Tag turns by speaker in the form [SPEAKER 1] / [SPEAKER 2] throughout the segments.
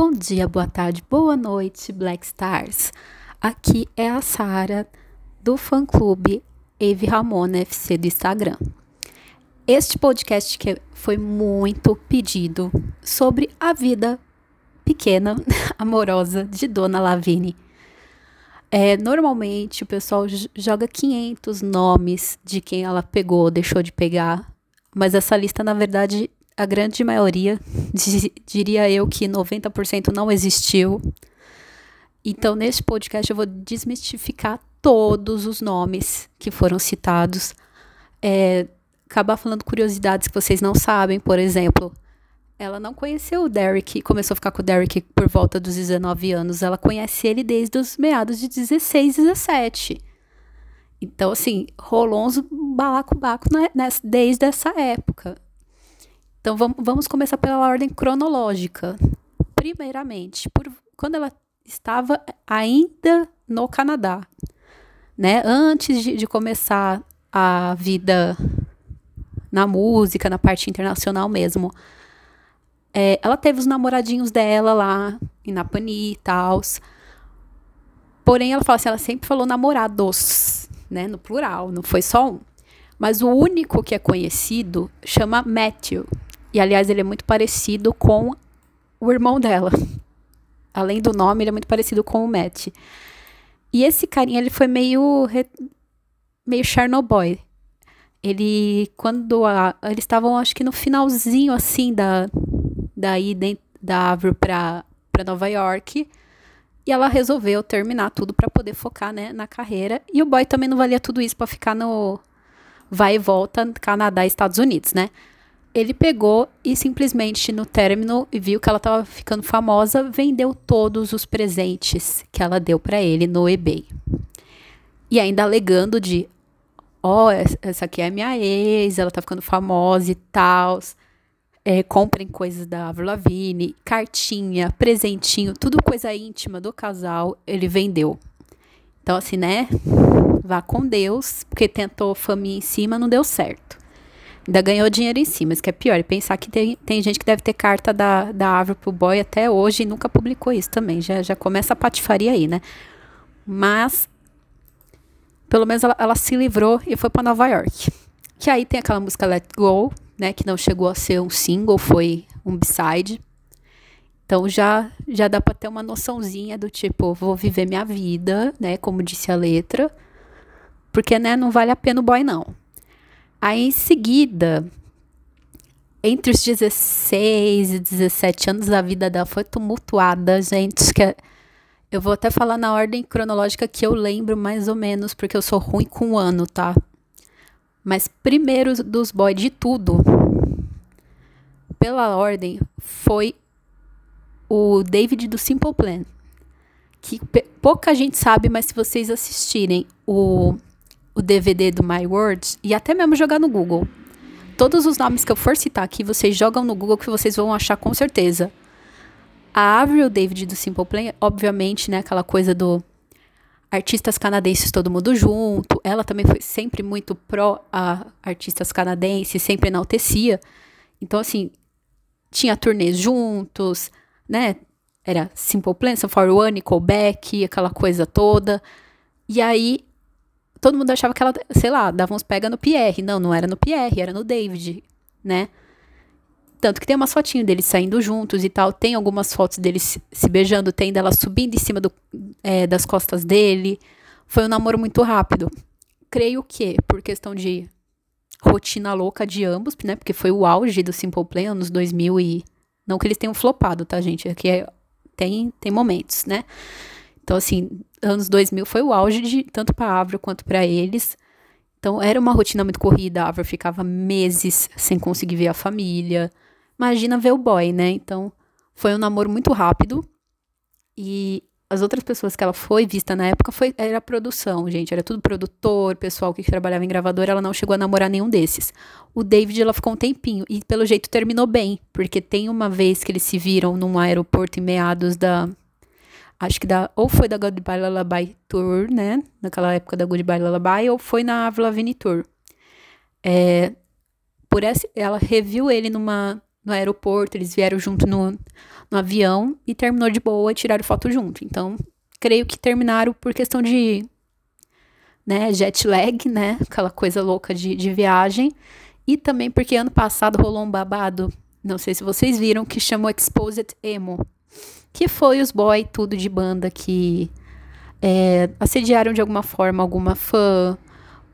[SPEAKER 1] Bom dia, boa tarde, boa noite, Black Stars. Aqui é a Sara do fã clube Eve Ramona FC do Instagram. Este podcast que foi muito pedido sobre a vida pequena, amorosa de Dona Lavigne. É, normalmente o pessoal joga 500 nomes de quem ela pegou, deixou de pegar, mas essa lista na verdade a grande maioria, diria eu que 90% não existiu. Então, neste podcast, eu vou desmistificar todos os nomes que foram citados. É, acabar falando curiosidades que vocês não sabem, por exemplo. Ela não conheceu o Derek, começou a ficar com o Derek por volta dos 19 anos. Ela conhece ele desde os meados de 16, 17. Então, assim, rolou uns balacobaco né, desde essa época. Então vamos, começar pela ordem cronológica. Primeiramente, por, quando ela estava ainda no Canadá, né? Antes de, de começar a vida na música, na parte internacional mesmo. É, ela teve os namoradinhos dela lá em Napani e tal. Porém, ela fala assim, ela sempre falou namorados, né? No plural, não foi só um. Mas o único que é conhecido chama Matthew. E aliás, ele é muito parecido com o irmão dela. Além do nome, ele é muito parecido com o Matt. E esse carinha, ele foi meio meio Chernobyl. Ele quando a, eles estavam acho que no finalzinho assim da da ida da árvore para para Nova York, e ela resolveu terminar tudo para poder focar, né, na carreira. E o boy também não valia tudo isso para ficar no vai e volta Canadá Estados Unidos, né? Ele pegou e simplesmente no término viu que ela estava ficando famosa, vendeu todos os presentes que ela deu para ele no eBay. E ainda alegando de, ó, oh, essa aqui é minha ex, ela tá ficando famosa e tal. É, comprem coisas da Avril Lavigne, cartinha, presentinho, tudo coisa íntima do casal, ele vendeu. Então assim, né? Vá com Deus, porque tentou família em cima, não deu certo. Ainda ganhou dinheiro em cima, isso que é pior. E pensar que tem, tem gente que deve ter carta da, da árvore pro boy até hoje e nunca publicou isso também. Já, já começa a patifaria aí, né? Mas, pelo menos ela, ela se livrou e foi para Nova York. Que aí tem aquela música Let Go, né? Que não chegou a ser um single, foi um b-side. Então já, já dá para ter uma noçãozinha do tipo, vou viver minha vida, né? Como disse a letra. Porque, né, não vale a pena o boy, não. Aí em seguida, entre os 16 e 17 anos, a vida dela foi tumultuada, gente. Que eu vou até falar na ordem cronológica que eu lembro mais ou menos, porque eu sou ruim com o ano, tá? Mas primeiro dos boys de tudo, pela ordem, foi o David do Simple Plan. Que pouca gente sabe, mas se vocês assistirem o o DVD do My Words e até mesmo jogar no Google. Todos os nomes que eu for citar aqui, vocês jogam no Google que vocês vão achar com certeza. A Avril David do Simple Plan, obviamente, né, aquela coisa do artistas canadenses todo mundo junto. Ela também foi sempre muito pró a artistas canadenses, sempre enaltecia. Então, assim, tinha turnês juntos, né? Era Simple Plan, Sun One, Nickelback, aquela coisa toda. E aí, todo mundo achava que ela, sei lá, dava uns pega no Pierre. Não, não era no Pierre, era no David, né? Tanto que tem umas fotinhas deles saindo juntos e tal. Tem algumas fotos deles se beijando, tem dela subindo em cima do, é, das costas dele. Foi um namoro muito rápido. Creio que, por questão de rotina louca de ambos, né? Porque foi o auge do Simple Plan, anos 2000 e... Não que eles tenham flopado, tá, gente? Aqui é, tem, tem momentos, né? Então, assim, anos 2000 foi o auge de tanto para a Avro quanto para eles. Então, era uma rotina muito corrida. A Avro ficava meses sem conseguir ver a família. Imagina ver o boy, né? Então, foi um namoro muito rápido. E as outras pessoas que ela foi vista na época foi, era produção, gente. Era tudo produtor, pessoal que trabalhava em gravador. Ela não chegou a namorar nenhum desses. O David, ela ficou um tempinho. E pelo jeito terminou bem. Porque tem uma vez que eles se viram num aeroporto em meados da acho que da, ou foi da Goodbye Lullaby Tour, né? Naquela época da Goodbye Lullaby, ou foi na Avril Lavigne Tour. É, por essa, ela reviu ele numa, no aeroporto, eles vieram junto no, no avião e terminou de boa tiraram foto junto. Então, creio que terminaram por questão de né, jet lag, né, aquela coisa louca de, de viagem. E também porque ano passado rolou um babado, não sei se vocês viram, que chamou Exposed Emo. Que foi os boy tudo de banda que é, assediaram de alguma forma alguma fã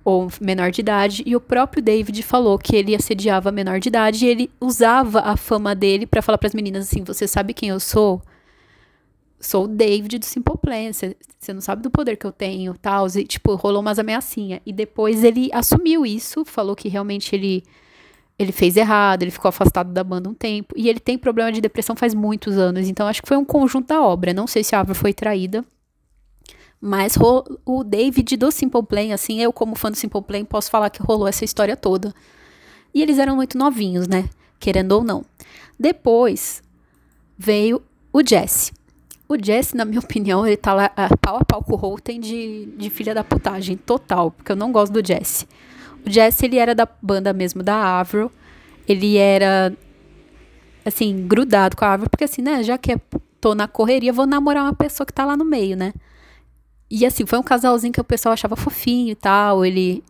[SPEAKER 1] ou menor de idade. E o próprio David falou que ele assediava menor de idade e ele usava a fama dele para falar para as meninas assim: Você sabe quem eu sou? Sou o David do Simple Plan. Você não sabe do poder que eu tenho, tal. E, tipo, rolou umas ameaçinhas. E depois ele assumiu isso, falou que realmente ele ele fez errado, ele ficou afastado da banda um tempo. E ele tem problema de depressão faz muitos anos. Então acho que foi um conjunto da obra. Não sei se a Ava foi traída. Mas o David do Simple Plan, assim, eu como fã do Simple Plan, posso falar que rolou essa história toda. E eles eram muito novinhos, né? Querendo ou não. Depois veio o Jesse. O Jesse, na minha opinião, ele tá lá a pau a pau com o Holten de, de filha da putagem total, porque eu não gosto do Jesse. O Jesse, ele era da banda mesmo da Avril. Ele era, assim, grudado com a Avril, porque assim, né, já que tô na correria, vou namorar uma pessoa que tá lá no meio, né? E assim, foi um casalzinho que o pessoal achava fofinho e tal. Ele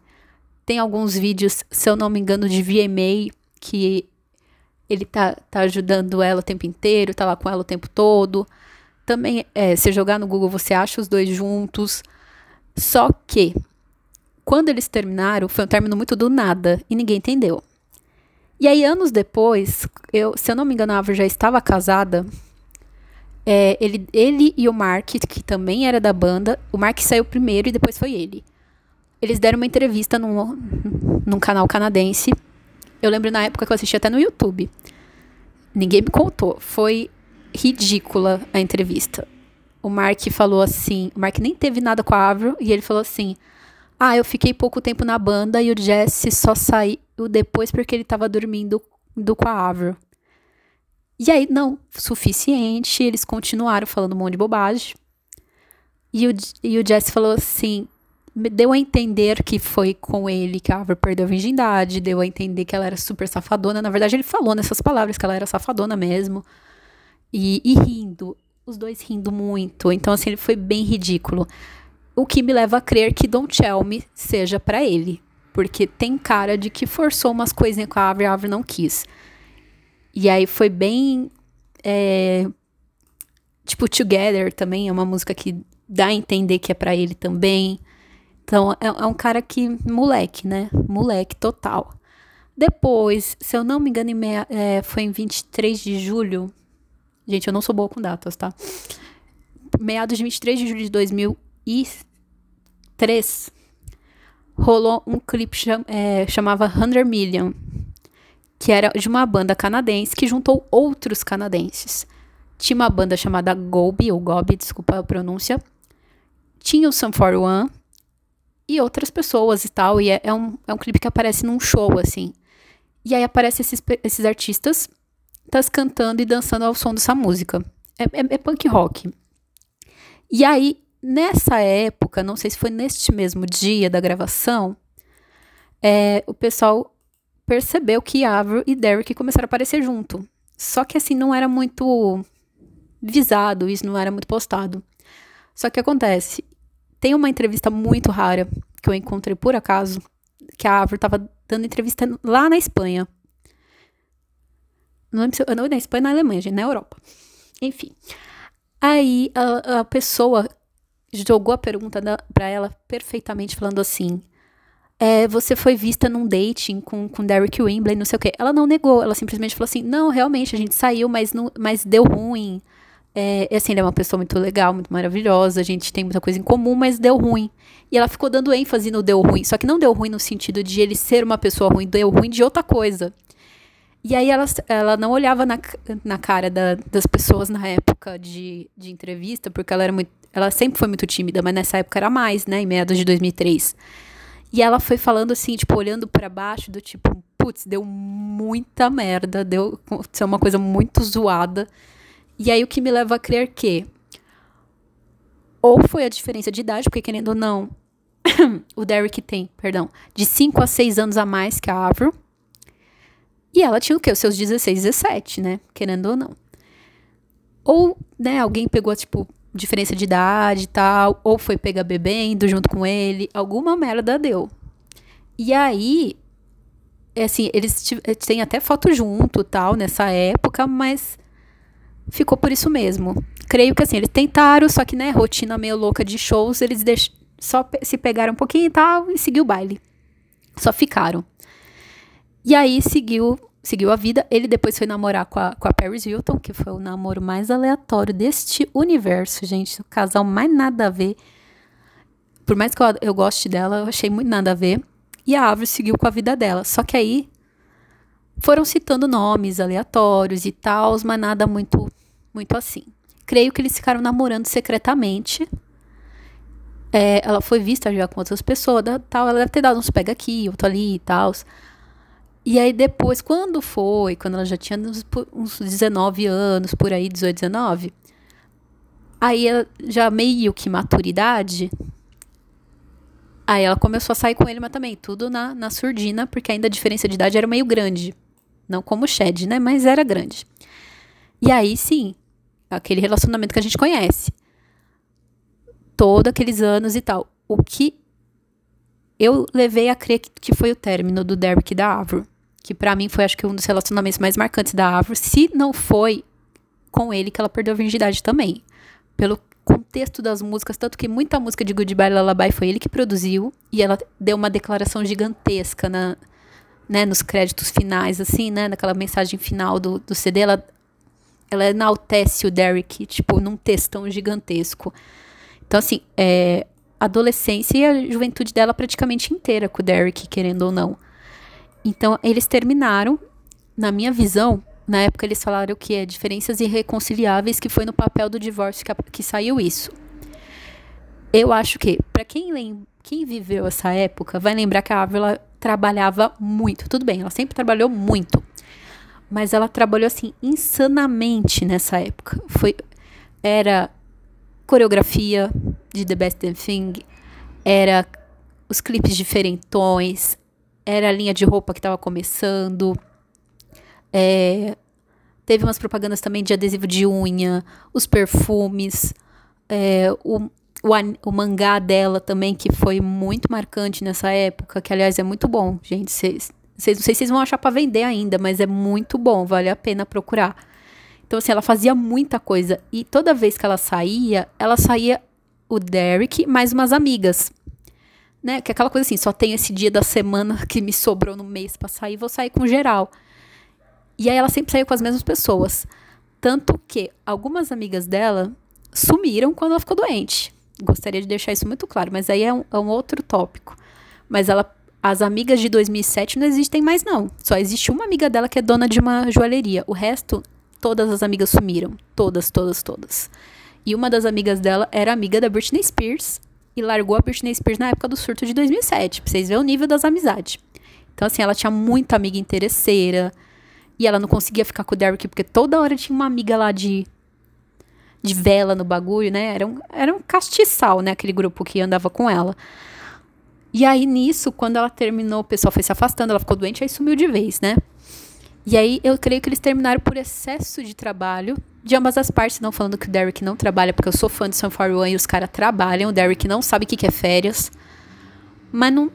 [SPEAKER 1] tem alguns vídeos, se eu não me engano, de VMA, que ele tá, tá ajudando ela o tempo inteiro, tá lá com ela o tempo todo. Também, é, se jogar no Google, você acha os dois juntos. Só que, quando eles terminaram, foi um término muito do nada e ninguém entendeu. E aí, anos depois, eu, se eu não me engano, a Ava já estava casada é, ele, ele e o Mark, que também era da banda, o Mark saiu primeiro e depois foi ele. Eles deram uma entrevista num, num canal canadense. Eu lembro na época que eu assisti até no YouTube. Ninguém me contou. Foi ridícula a entrevista. O Mark falou assim: o Mark nem teve nada com a Avril e ele falou assim: Ah, eu fiquei pouco tempo na banda e o Jesse só saiu depois porque ele tava dormindo do com a Avril. E aí, não, suficiente, eles continuaram falando um monte de bobagem. E o, e o Jesse falou assim: deu a entender que foi com ele que a Ava perdeu a virgindade, deu a entender que ela era super safadona. Na verdade, ele falou nessas palavras que ela era safadona mesmo. E, e rindo, os dois rindo muito. Então, assim, ele foi bem ridículo. O que me leva a crer que Don't Tell Me seja para ele. Porque tem cara de que forçou umas coisinhas com a Ava e a Ava não quis. E aí foi bem. É, tipo, Together também é uma música que dá a entender que é para ele também. Então, é, é, um cara que. Moleque, né? Moleque total. Depois, se eu não me engano, em meia, é, foi em 23 de julho. Gente, eu não sou boa com datas, tá? Meados de 23 de julho de 2003, rolou um clipe cham, é, chamava 100 Million, que era de uma banda canadense que juntou outros canadenses. Tinha uma banda chamada Gobi, ou Gobi, desculpa a pronúncia. Tinha o Sun 41 e outras pessoas e tal. E é, é, um, é um clipe que aparece num show, assim. E aí aparecem esses, esses artistas tas cantando e dançando ao som dessa música. É, é, é punk rock. E aí, nessa época, não sei se foi neste mesmo dia da gravação, é, o pessoal percebeu que Avril e Derek começaram a aparecer junto. Só que assim, não era muito visado, isso não era muito postado. Só que acontece, tem uma entrevista muito rara que eu encontrei por acaso, que a Avril estava dando entrevista lá na Espanha. Não não, na Espanha, na Alemanha, gente, na Europa. Enfim. Aí a, a pessoa jogou a pergunta para ela perfeitamente, falando assim: é, você foi vista num dating com, com Derek Wimbley, não sei o quê. Ela não negou, ela simplesmente falou assim: não, realmente, a gente saiu, mas, não, mas deu ruim. É, assim, ele é uma pessoa muito legal, muito maravilhosa, a gente tem muita coisa em comum, mas deu ruim. E ela ficou dando ênfase no deu ruim, só que não deu ruim no sentido de ele ser uma pessoa ruim, deu ruim de outra coisa. E aí ela, ela não olhava na, na cara da, das pessoas na época de, de entrevista, porque ela era muito. Ela sempre foi muito tímida, mas nessa época era mais, né? Em meados de 2003. E ela foi falando assim, tipo, olhando para baixo, do tipo, putz, deu muita merda, deu aconteceu uma coisa muito zoada. E aí o que me leva a crer que ou foi a diferença de idade, porque querendo ou não, o Derek tem, perdão, de 5 a 6 anos a mais que a Avril. E ela tinha o quê? Os seus 16, 17, né? Querendo ou não. Ou, né, alguém pegou, tipo, diferença de idade e tal, ou foi pegar bebendo junto com ele, alguma merda deu. E aí, é assim, eles têm até foto junto, tal, nessa época, mas ficou por isso mesmo. Creio que assim, eles tentaram, só que, né, rotina meio louca de shows, eles deix... só se pegaram um pouquinho e tal e seguiu o baile. Só ficaram. E aí seguiu, seguiu a vida. Ele depois foi namorar com a, com a Paris Hilton, que foi o namoro mais aleatório deste universo, gente. O casal mais nada a ver. Por mais que eu, eu goste dela, eu achei muito nada a ver. E a Avril seguiu com a vida dela. Só que aí foram citando nomes aleatórios e tal, mas nada muito, muito assim. Creio que eles ficaram namorando secretamente. É, ela foi vista já com outras pessoas, tal. Ela deve ter dado uns pega aqui, outro ali e tal. E aí depois, quando foi, quando ela já tinha uns, uns 19 anos, por aí, 18, 19, aí ela já meio que maturidade, Aí ela começou a sair com ele, mas também tudo na, na surdina, porque ainda a diferença de idade era meio grande. Não como o Shed, né? Mas era grande. E aí sim, aquele relacionamento que a gente conhece. Todos aqueles anos e tal. O que eu levei a crer que foi o término do Derek e da Avro. Que para mim foi, acho que, um dos relacionamentos mais marcantes da Avro. Se não foi com ele que ela perdeu a virgindade também. Pelo contexto das músicas, tanto que muita música de Goodbye Lullaby foi ele que produziu e ela deu uma declaração gigantesca na, né, nos créditos finais, assim, né, naquela mensagem final do, do CD, ela, ela enaltece o Derek, tipo, num textão gigantesco. Então, assim, é, a adolescência e a juventude dela praticamente inteira com o Derek, querendo ou não. Então, eles terminaram, na minha visão, na época eles falaram que é diferenças irreconciliáveis, que foi no papel do divórcio que, que saiu isso. Eu acho que, para quem, quem viveu essa época, vai lembrar que a Ávila trabalhava muito. Tudo bem, ela sempre trabalhou muito. Mas ela trabalhou assim insanamente nessa época. Foi era coreografia de The Best Thing, era os clipes diferentões, era a linha de roupa que estava começando, é, teve umas propagandas também de adesivo de unha, os perfumes, é, o, o, o, mangá dela também, que foi muito marcante nessa época, que aliás é muito bom, gente. Cês, cês, não sei se vocês vão achar para vender ainda, mas é muito bom, vale a pena procurar. Então, assim, ela fazia muita coisa. E toda vez que ela saía, ela saía o Derek mais umas amigas. Né? Que é aquela coisa assim, só tem esse dia da semana que me sobrou no mês pra sair, vou sair com geral. E aí ela sempre saiu com as mesmas pessoas. Tanto que algumas amigas dela sumiram quando ela ficou doente. Gostaria de deixar isso muito claro, mas aí é um, é um outro tópico. Mas ela, as amigas de 2007 não existem mais não. Só existe uma amiga dela que é dona de uma joalheria. O resto, todas as amigas sumiram. Todas, todas, todas. E uma das amigas dela era amiga da Britney Spears e largou a Britney Spears na época do surto de 2007. Pra vocês verem o nível das amizades. Então, assim, ela tinha muita amiga interesseira. E ela não conseguia ficar com o Derek porque toda hora tinha uma amiga lá de de vela no bagulho, né? Era um, era um castiçal, né? Aquele grupo que andava com ela. E aí, nisso, quando ela terminou, o pessoal foi se afastando, ela ficou doente, aí sumiu de vez, né? E aí, eu creio que eles terminaram por excesso de trabalho de ambas as partes, não falando que o Derek não trabalha, porque eu sou fã de Sun One e os caras trabalham, o Derek não sabe o que, que é férias. Mas não,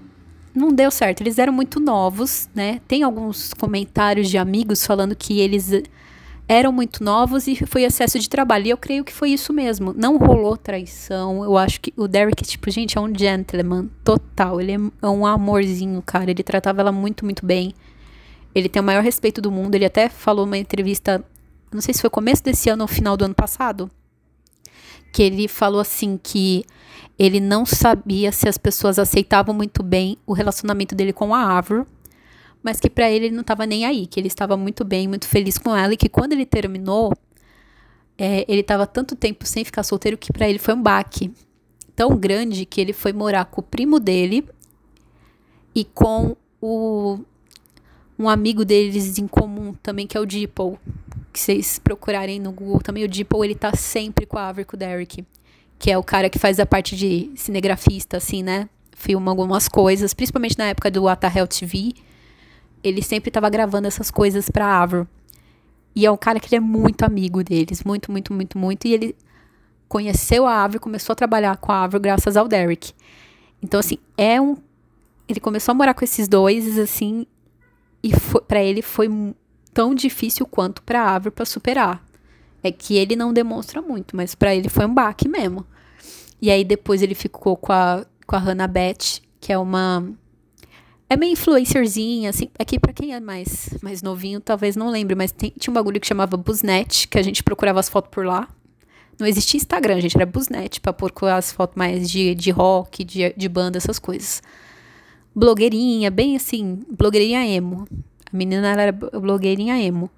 [SPEAKER 1] não deu certo. Eles eram muito novos, né? Tem alguns comentários de amigos falando que eles eram muito novos e foi excesso de trabalho. E eu creio que foi isso mesmo. Não rolou traição. Eu acho que o Derek, tipo, gente, é um gentleman total. Ele é um amorzinho, cara. Ele tratava ela muito, muito bem. Ele tem o maior respeito do mundo. Ele até falou numa entrevista, não sei se foi começo desse ano ou final do ano passado, que ele falou assim que ele não sabia se as pessoas aceitavam muito bem o relacionamento dele com a Avro, mas que para ele ele não estava nem aí, que ele estava muito bem, muito feliz com ela e que quando ele terminou, é, ele estava tanto tempo sem ficar solteiro que para ele foi um baque tão grande que ele foi morar com o primo dele e com o um amigo deles em comum também que é o Dipple, que vocês procurarem no Google também o Dipple, ele tá sempre com a e com o Derek que é o cara que faz a parte de cinegrafista, assim, né? Filma algumas coisas, principalmente na época do Atahel TV. ele sempre tava gravando essas coisas pra Avro. E é um cara que ele é muito amigo deles, muito, muito, muito, muito. E ele conheceu a Avro, começou a trabalhar com a Avro graças ao Derek. Então, assim, é um. Ele começou a morar com esses dois, assim, e para ele foi tão difícil quanto para a para superar. É que ele não demonstra muito, mas para ele foi um baque mesmo. E aí depois ele ficou com a, com a Hannah Beth, que é uma. É meio influencerzinha, assim. Aqui, é para quem é mais, mais novinho, talvez não lembre, mas tem, tinha um bagulho que chamava Busnet, que a gente procurava as fotos por lá. Não existia Instagram, gente, era Busnet, pra procurar as fotos mais de, de rock, de, de banda, essas coisas. Blogueirinha, bem assim, blogueirinha emo. A menina era blogueirinha emo.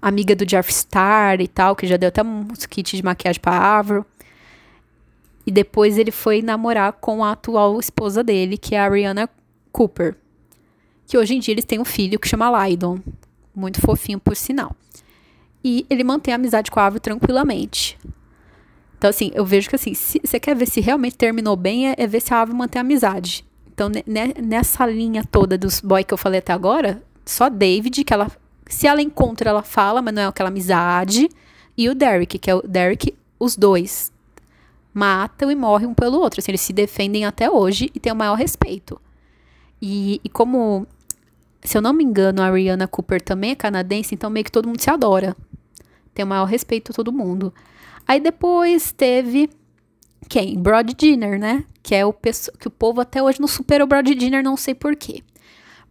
[SPEAKER 1] Amiga do Jeff Star e tal, que já deu até uns kits de maquiagem pra Avro. E depois ele foi namorar com a atual esposa dele, que é a Ariana Cooper. Que hoje em dia eles têm um filho que chama Lydon. Muito fofinho, por sinal. E ele mantém a amizade com a Avro tranquilamente. Então, assim, eu vejo que assim, se você quer ver se realmente terminou bem, é, é ver se a Avro mantém a amizade. Então, nessa linha toda dos boy que eu falei até agora, só David, que ela. Se ela encontra, ela fala, mas não é aquela amizade. E o Derek, que é o Derek, os dois matam e morrem um pelo outro. Assim, eles se defendem até hoje e têm o maior respeito. E, e como, se eu não me engano, a Rihanna Cooper também é canadense, então meio que todo mundo se adora. Tem o maior respeito a todo mundo. Aí depois teve quem? Broad Dinner, né? Que é o que o povo até hoje não superou Broad Dinner, não sei porquê.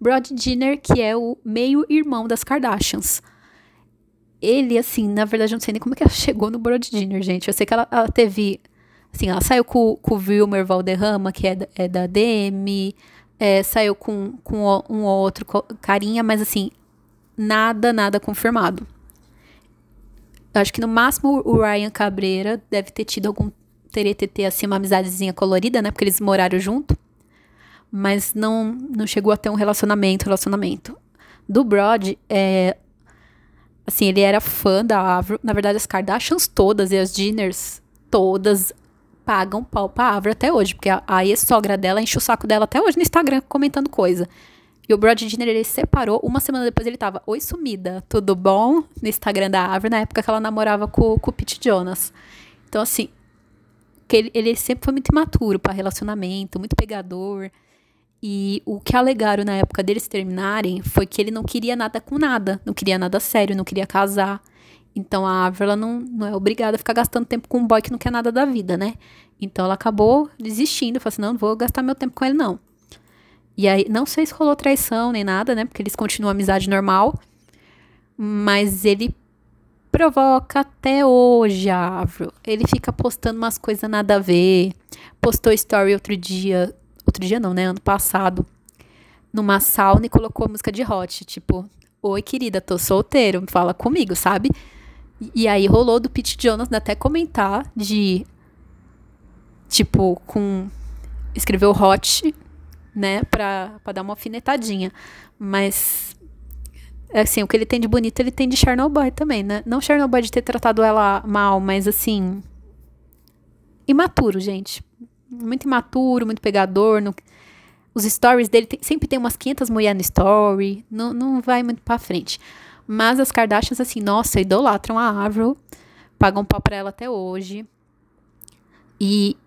[SPEAKER 1] Broad Dinner, que é o meio-irmão das Kardashians. Ele, assim, na verdade, eu não sei nem como que ela chegou no Broad Dinner, gente. Eu sei que ela, ela teve Assim, ela saiu com, com o Wilmer Valderrama, que é, da, é da DM, é, saiu com, com um outro carinha, mas assim, nada, nada confirmado. Acho que no máximo o Ryan Cabreira deve ter tido algum TTT, assim, uma amizadezinha colorida, né? Porque eles moraram junto. Mas não, não chegou a ter um relacionamento, relacionamento. Do Brod, é, assim, ele era fã da Avro. Na verdade, as Kardashians todas e as Jenners todas pagam pau pra Avra até hoje, porque a, a ex-sogra dela enche o saco dela até hoje no Instagram comentando coisa. E o Brad Jenner, ele separou, uma semana depois ele tava, oi sumida, tudo bom? No Instagram da Avra, na época que ela namorava com, com o Pete Jonas. Então, assim, que ele, ele sempre foi muito imaturo para relacionamento, muito pegador. E o que alegaram na época deles terminarem foi que ele não queria nada com nada, não queria nada sério, não queria casar. Então a ela não, não é obrigada a ficar gastando tempo com um boy que não quer nada da vida, né? Então ela acabou desistindo, falou assim: não, não vou gastar meu tempo com ele, não. E aí, não sei se rolou traição nem nada, né? Porque eles continuam a amizade normal. Mas ele provoca até hoje Avro. Ele fica postando umas coisas nada a ver. Postou story outro dia. Outro dia não, né? Ano passado. Numa sauna e colocou música de hot. Tipo, oi querida, tô solteiro, fala comigo, sabe? E aí rolou do Pete Jonas até comentar de tipo com escreveu hot, né, pra, pra dar uma alfinetadinha. Mas assim, o que ele tem de bonito, ele tem de Chernobyl também, né? Não Chernobyl de ter tratado ela mal, mas assim, imaturo, gente. Muito imaturo, muito pegador, no, os stories dele tem, sempre tem umas 500 mulheres no story, não, não vai muito pra frente. Mas as Kardashians, assim, nossa, idolatram a Avril. Pagam pau pra ela até hoje. E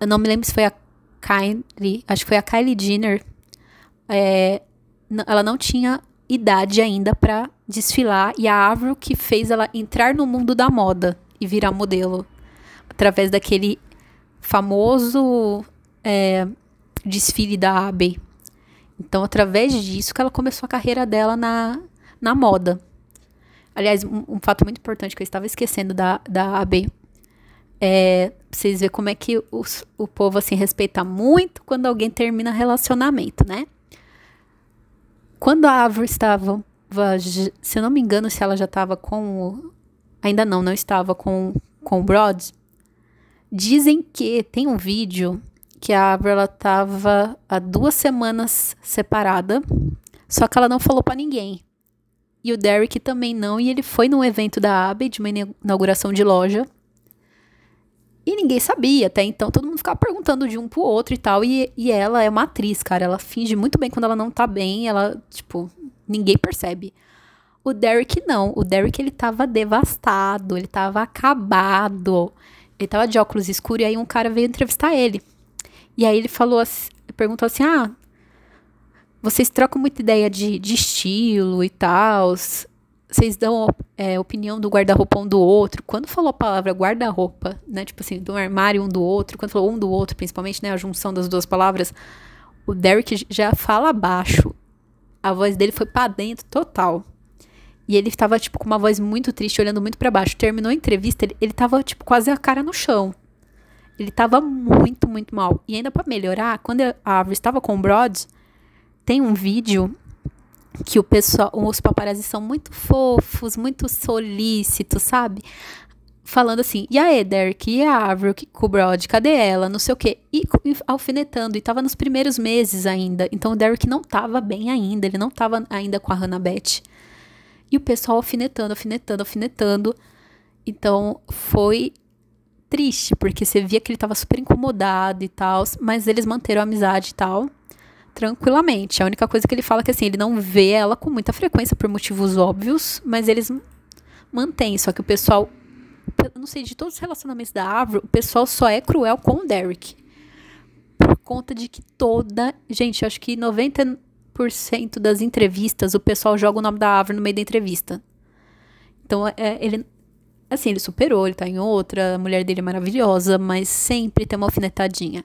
[SPEAKER 1] eu não me lembro se foi a Kylie, acho que foi a Kylie Jenner. É, ela não tinha idade ainda para desfilar e a Avril que fez ela entrar no mundo da moda e virar modelo através daquele famoso é, desfile da Abbey. Então, através disso que ela começou a carreira dela na, na moda. Aliás, um, um, fato muito importante que eu estava esquecendo da, da AB é vocês verem como é que os, o povo assim respeita muito quando alguém termina relacionamento, né? Quando a Avro estava, se eu não me engano, se ela já estava com o, ainda não, não estava com com o. Dizem que tem um vídeo que a Avro ela estava há duas semanas separada, só que ela não falou para ninguém. E o Derek também não. E ele foi num evento da Abbey, de uma inauguração de loja. E ninguém sabia até então, todo mundo ficava perguntando de um pro outro e tal. E, e ela é uma atriz, cara. Ela finge muito bem quando ela não tá bem. Ela, tipo, ninguém percebe. O Derek não. O Derek, ele tava devastado. Ele tava acabado. Ele tava de óculos escuros. E aí um cara veio entrevistar ele. E aí ele falou assim, perguntou assim: Ah, vocês trocam muita ideia de, de estilo e tal vocês dão é, opinião do guarda-roupa um do outro. Quando falou a palavra guarda-roupa, né? Tipo assim, do armário um do outro, quando falou um do outro, principalmente, né? A junção das duas palavras, o Derek já fala baixo. A voz dele foi para dentro total. E ele tava, tipo, com uma voz muito triste, olhando muito para baixo. Terminou a entrevista, ele, ele tava, tipo, quase a cara no chão. Ele tava muito, muito mal. E ainda para melhorar, quando a árvore estava com o Brod, tem um vídeo que o pessoal, os paparazzi são muito fofos, muito solícitos, sabe? Falando assim, e a Derek, e a Avril, com o Brod, cadê ela? Não sei o quê. E, e alfinetando, e tava nos primeiros meses ainda. Então o Derek não tava bem ainda, ele não tava ainda com a Hannah Beth. E o pessoal alfinetando, alfinetando, alfinetando. Então foi triste, porque você via que ele tava super incomodado e tal, mas eles manteram a amizade e tal tranquilamente. A única coisa que ele fala é que assim, ele não vê ela com muita frequência por motivos óbvios, mas eles mantêm. Só que o pessoal, não sei, de todos os relacionamentos da Avro, o pessoal só é cruel com o Derek. Por conta de que toda. Gente, eu acho que 90% das entrevistas o pessoal joga o nome da Avro no meio da entrevista. Então, é, ele. Assim, ele superou, ele tá em outra, a mulher dele é maravilhosa, mas sempre tem uma alfinetadinha.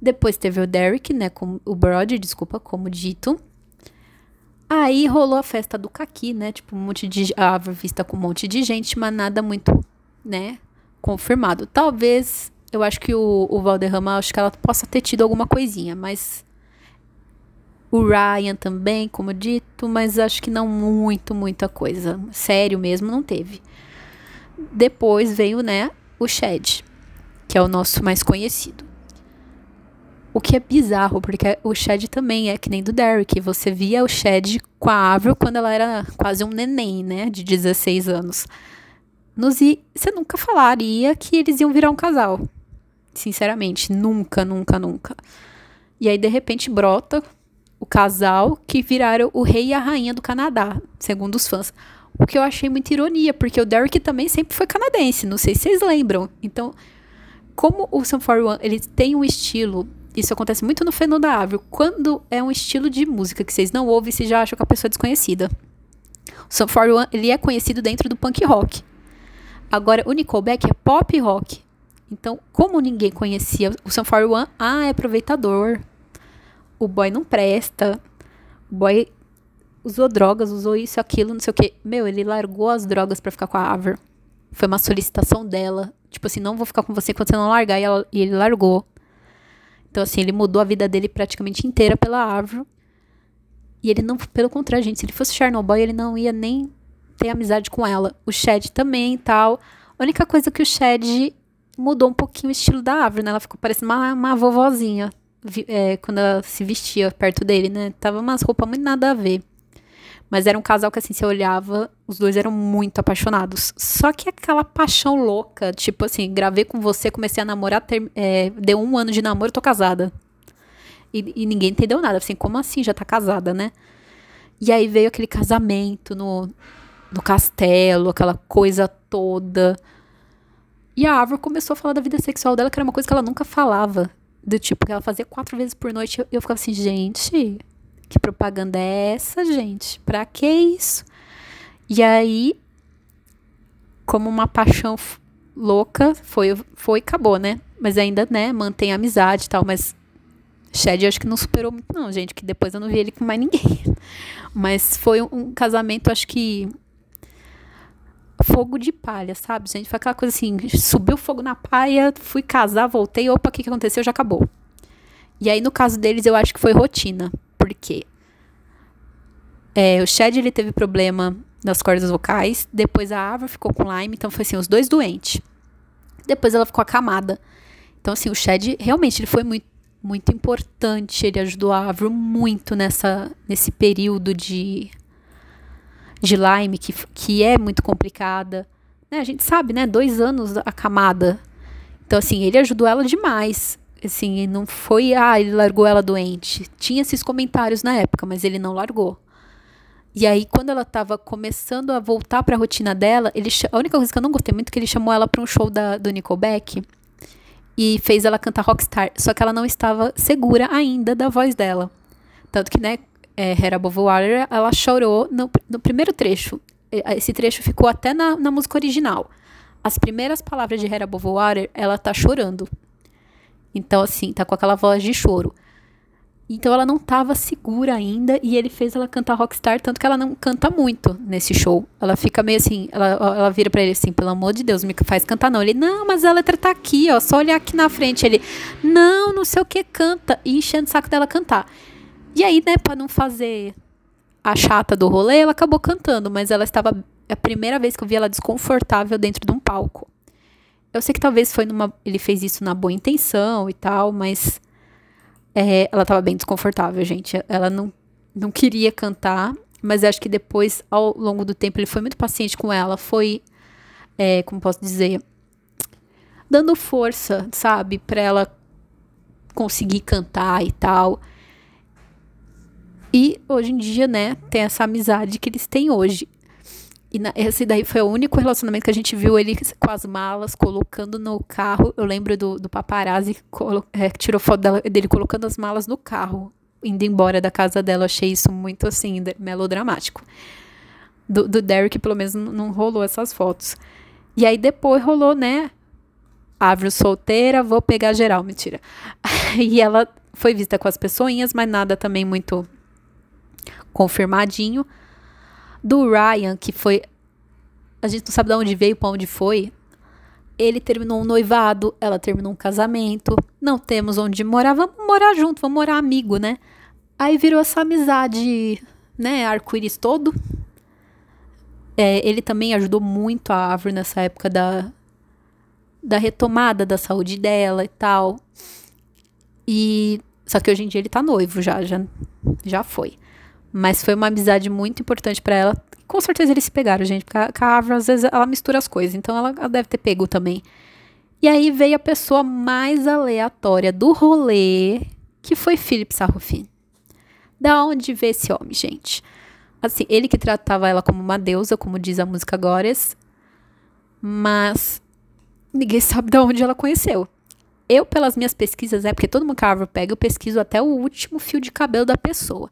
[SPEAKER 1] Depois teve o Derek, né, com o Brody, desculpa, como dito. Aí rolou a festa do Kaki, né, tipo, um monte de a vista com um monte de gente, mas nada muito, né, confirmado. Talvez, eu acho que o, o Valderrama, acho que ela possa ter tido alguma coisinha, mas o Ryan também, como dito, mas acho que não muito, muita coisa. Sério mesmo, não teve. Depois veio, né, o Shed, que é o nosso mais conhecido. O que é bizarro, porque o Shed também é que nem do Derek. Você via o Shed com a Avril quando ela era quase um neném, né? De 16 anos. Nos você nunca falaria que eles iam virar um casal. Sinceramente, nunca, nunca, nunca. E aí, de repente, brota o casal que viraram o rei e a rainha do Canadá, segundo os fãs. O que eu achei muita ironia, porque o Derek também sempre foi canadense, não sei se vocês lembram. Então, como o Sun 41 ele tem um estilo isso acontece muito no fenômeno da árvore. Quando é um estilo de música que vocês não ouvem, vocês já acham que a pessoa é desconhecida. O Sum 41, ele é conhecido dentro do punk rock. Agora, o Nickelback é pop rock. Então, como ninguém conhecia o Sum 41, ah, é aproveitador. O boy não presta. O boy usou drogas, usou isso, aquilo, não sei o quê. Meu, ele largou as drogas para ficar com a Aver. Foi uma solicitação dela. Tipo assim, não vou ficar com você quando você não largar. E, ela, e ele largou. Então, assim, ele mudou a vida dele praticamente inteira pela árvore. E ele não, pelo contrário, gente, se ele fosse Chernobyl, ele não ia nem ter amizade com ela. O Shed também e tal. A única coisa que o Shed mudou um pouquinho o estilo da árvore, né? Ela ficou parecendo uma, uma vovozinha é, quando ela se vestia perto dele, né? Tava umas roupas muito nada a ver. Mas era um casal que, assim, você olhava, os dois eram muito apaixonados. Só que aquela paixão louca, tipo assim, gravei com você, comecei a namorar, ter, é, deu um ano de namoro, tô casada. E, e, ninguém entendeu nada, assim, como assim já tá casada, né? E aí veio aquele casamento no, no castelo, aquela coisa toda. E a árvore começou a falar da vida sexual dela, que era uma coisa que ela nunca falava. Do tipo, que ela fazia quatro vezes por noite. Eu, eu ficava assim, gente, que propaganda é essa, gente? Pra que isso? E aí, como uma paixão louca, foi, foi acabou, né? Mas ainda, né, mantém a amizade e tal, mas Shed acho que não superou muito não, gente, que depois eu não vi ele com mais ninguém. Mas foi um, um casamento, acho que fogo de palha, sabe, gente? Foi aquela coisa assim, subiu fogo na palha, fui casar, voltei, opa, o que, que aconteceu? Já acabou. E aí, no caso deles, eu acho que foi rotina. Por quê? É, o Shed ele teve problema nas cordas vocais, depois a Ava ficou com Lyme, então foi assim, os dois doentes. Depois ela ficou acamada. Então assim, o Shed realmente ele foi muito muito importante, ele ajudou a Avro muito nessa nesse período de de Lyme que, que é muito complicada. Né? A gente sabe, né? Dois anos acamada. Então, assim, ele ajudou ela demais. Assim, não foi, ah, ele largou ela doente. Tinha esses comentários na época, mas ele não largou. E aí, quando ela tava começando a voltar pra rotina dela, ele, a única coisa que eu não gostei muito é que ele chamou ela pra um show da, do Nickelback e fez ela cantar Rockstar. Só que ela não estava segura ainda da voz dela. Tanto que, né, é, Head Above Water, ela chorou no, no primeiro trecho. Esse trecho ficou até na, na música original. As primeiras palavras de Head Above Water, ela tá chorando. Então, assim, tá com aquela voz de choro. Então ela não tava segura ainda e ele fez ela cantar Rockstar, tanto que ela não canta muito nesse show. Ela fica meio assim, ela, ela vira para ele assim, pelo amor de Deus, me faz cantar não. Ele, não, mas a letra tá aqui, ó, só olhar aqui na frente. Ele, não, não sei o que, canta. E enchendo o saco dela cantar. E aí, né, pra não fazer a chata do rolê, ela acabou cantando, mas ela estava. É a primeira vez que eu vi ela desconfortável dentro de um palco. Eu sei que talvez foi numa. Ele fez isso na boa intenção e tal, mas é, ela estava bem desconfortável, gente. Ela não, não queria cantar, mas acho que depois, ao longo do tempo, ele foi muito paciente com ela. Foi, é, como posso dizer, dando força, sabe, para ela conseguir cantar e tal. E hoje em dia, né, tem essa amizade que eles têm hoje. E na, esse daí foi o único relacionamento que a gente viu ele com as malas, colocando no carro. Eu lembro do, do paparazzi que é, tirou foto dela, dele colocando as malas no carro, indo embora da casa dela. Eu achei isso muito, assim, melodramático. Do, do Derek, pelo menos, não rolou essas fotos. E aí depois rolou, né? Árvore solteira, vou pegar geral, mentira. e ela foi vista com as pessoinhas, mas nada também muito confirmadinho. Do Ryan, que foi. A gente não sabe de onde veio, para onde foi. Ele terminou um noivado, ela terminou um casamento. Não temos onde morar, vamos morar junto, vamos morar amigo, né? Aí virou essa amizade, né? Arco-íris todo. É, ele também ajudou muito a Árvore nessa época da, da retomada da saúde dela e tal. E só que hoje em dia ele tá noivo já, já, já foi. Mas foi uma amizade muito importante para ela. Com certeza eles se pegaram, gente, porque a, a às vezes, ela mistura as coisas, então ela, ela deve ter pego também. E aí veio a pessoa mais aleatória do rolê, que foi Philip Sarrufin. Da onde veio esse homem, gente? Assim, ele que tratava ela como uma deusa, como diz a música Goddess, mas ninguém sabe de onde ela conheceu. Eu, pelas minhas pesquisas, é porque todo mundo que a árvore pega, eu pesquiso até o último fio de cabelo da pessoa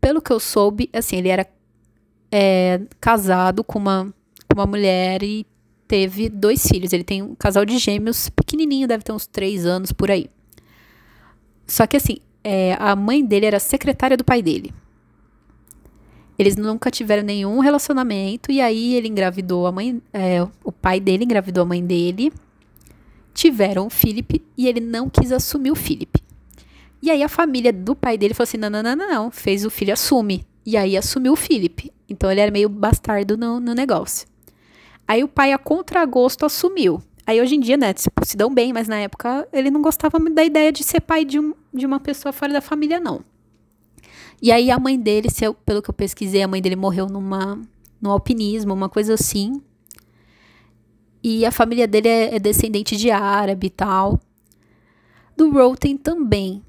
[SPEAKER 1] pelo que eu soube, assim, ele era é, casado com uma, uma mulher e teve dois filhos. Ele tem um casal de gêmeos pequenininho, deve ter uns três anos por aí. Só que assim, é, a mãe dele era secretária do pai dele. Eles nunca tiveram nenhum relacionamento e aí ele engravidou a mãe, é, o pai dele engravidou a mãe dele. Tiveram o Felipe e ele não quis assumir o Felipe. E aí a família do pai dele falou assim: não, não, não, não, não. fez o filho assume. E aí assumiu o Felipe. Então ele era meio bastardo no, no negócio. Aí o pai, a contragosto, assumiu. Aí hoje em dia, né, se, dão bem, mas na época ele não gostava da ideia de ser pai de, um, de uma pessoa fora da família, não. E aí a mãe dele, eu, pelo que eu pesquisei, a mãe dele morreu numa, num alpinismo, uma coisa assim. E a família dele é, é descendente de árabe e tal. Do Roten também.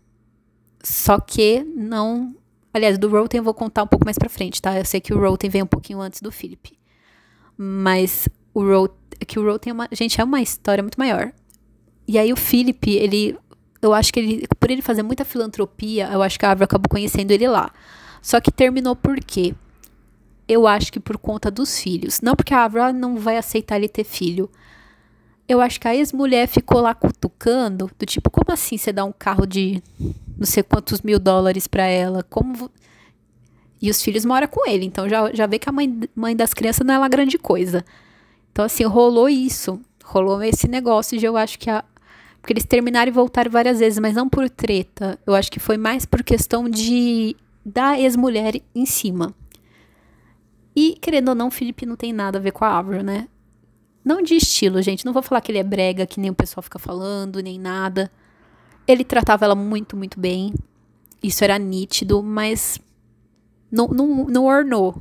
[SPEAKER 1] Só que não. Aliás, do Roten eu vou contar um pouco mais pra frente, tá? Eu sei que o Roten vem um pouquinho antes do Philip. Mas o Roten. É que o Roten é uma. Gente, é uma história muito maior. E aí o Philip, ele. Eu acho que ele. Por ele fazer muita filantropia, eu acho que a Árvore acabou conhecendo ele lá. Só que terminou por quê? Eu acho que por conta dos filhos. Não porque a Árvore não vai aceitar ele ter filho. Eu acho que a ex-mulher ficou lá cutucando, do tipo, como assim você dá um carro de não sei quantos mil dólares para ela? Como. E os filhos moram com ele, então já, já vê que a mãe, mãe das crianças não é uma grande coisa. Então, assim, rolou isso. Rolou esse negócio de eu acho que a. Porque eles terminaram e voltaram várias vezes, mas não por treta. Eu acho que foi mais por questão de. da ex-mulher em cima. E, querendo ou não, o Felipe não tem nada a ver com a Avro, né? Não de estilo, gente. Não vou falar que ele é brega, que nem o pessoal fica falando, nem nada. Ele tratava ela muito, muito bem. Isso era nítido, mas não, não, não ornou,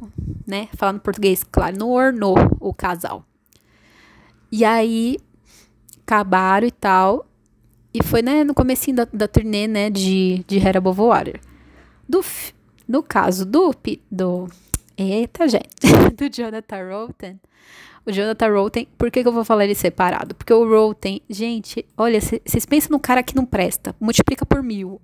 [SPEAKER 1] né? Falando português, claro, não ornou o casal. E aí, acabaram e tal. E foi, né, no comecinho da, da turnê, né, de, de Hera Above Water. Do, no caso do, do... Eita, gente. do Jonathan Roten. O Jonathan Roten, por que, que eu vou falar ele separado? Porque o Roten, gente, olha, vocês pensam no cara que não presta, multiplica por mil.